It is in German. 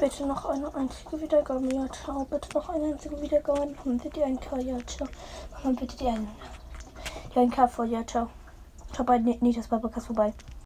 Bitte noch eine einzige Wiedergabe. Ja, ciao. Bitte noch eine einzige Wiedergabe. Machen wir die ein K, Ja, ciao. Machen wir bitte die ein K Die 1K vor. Ja, ciao. Ciao bei Nitas Babacast vorbei.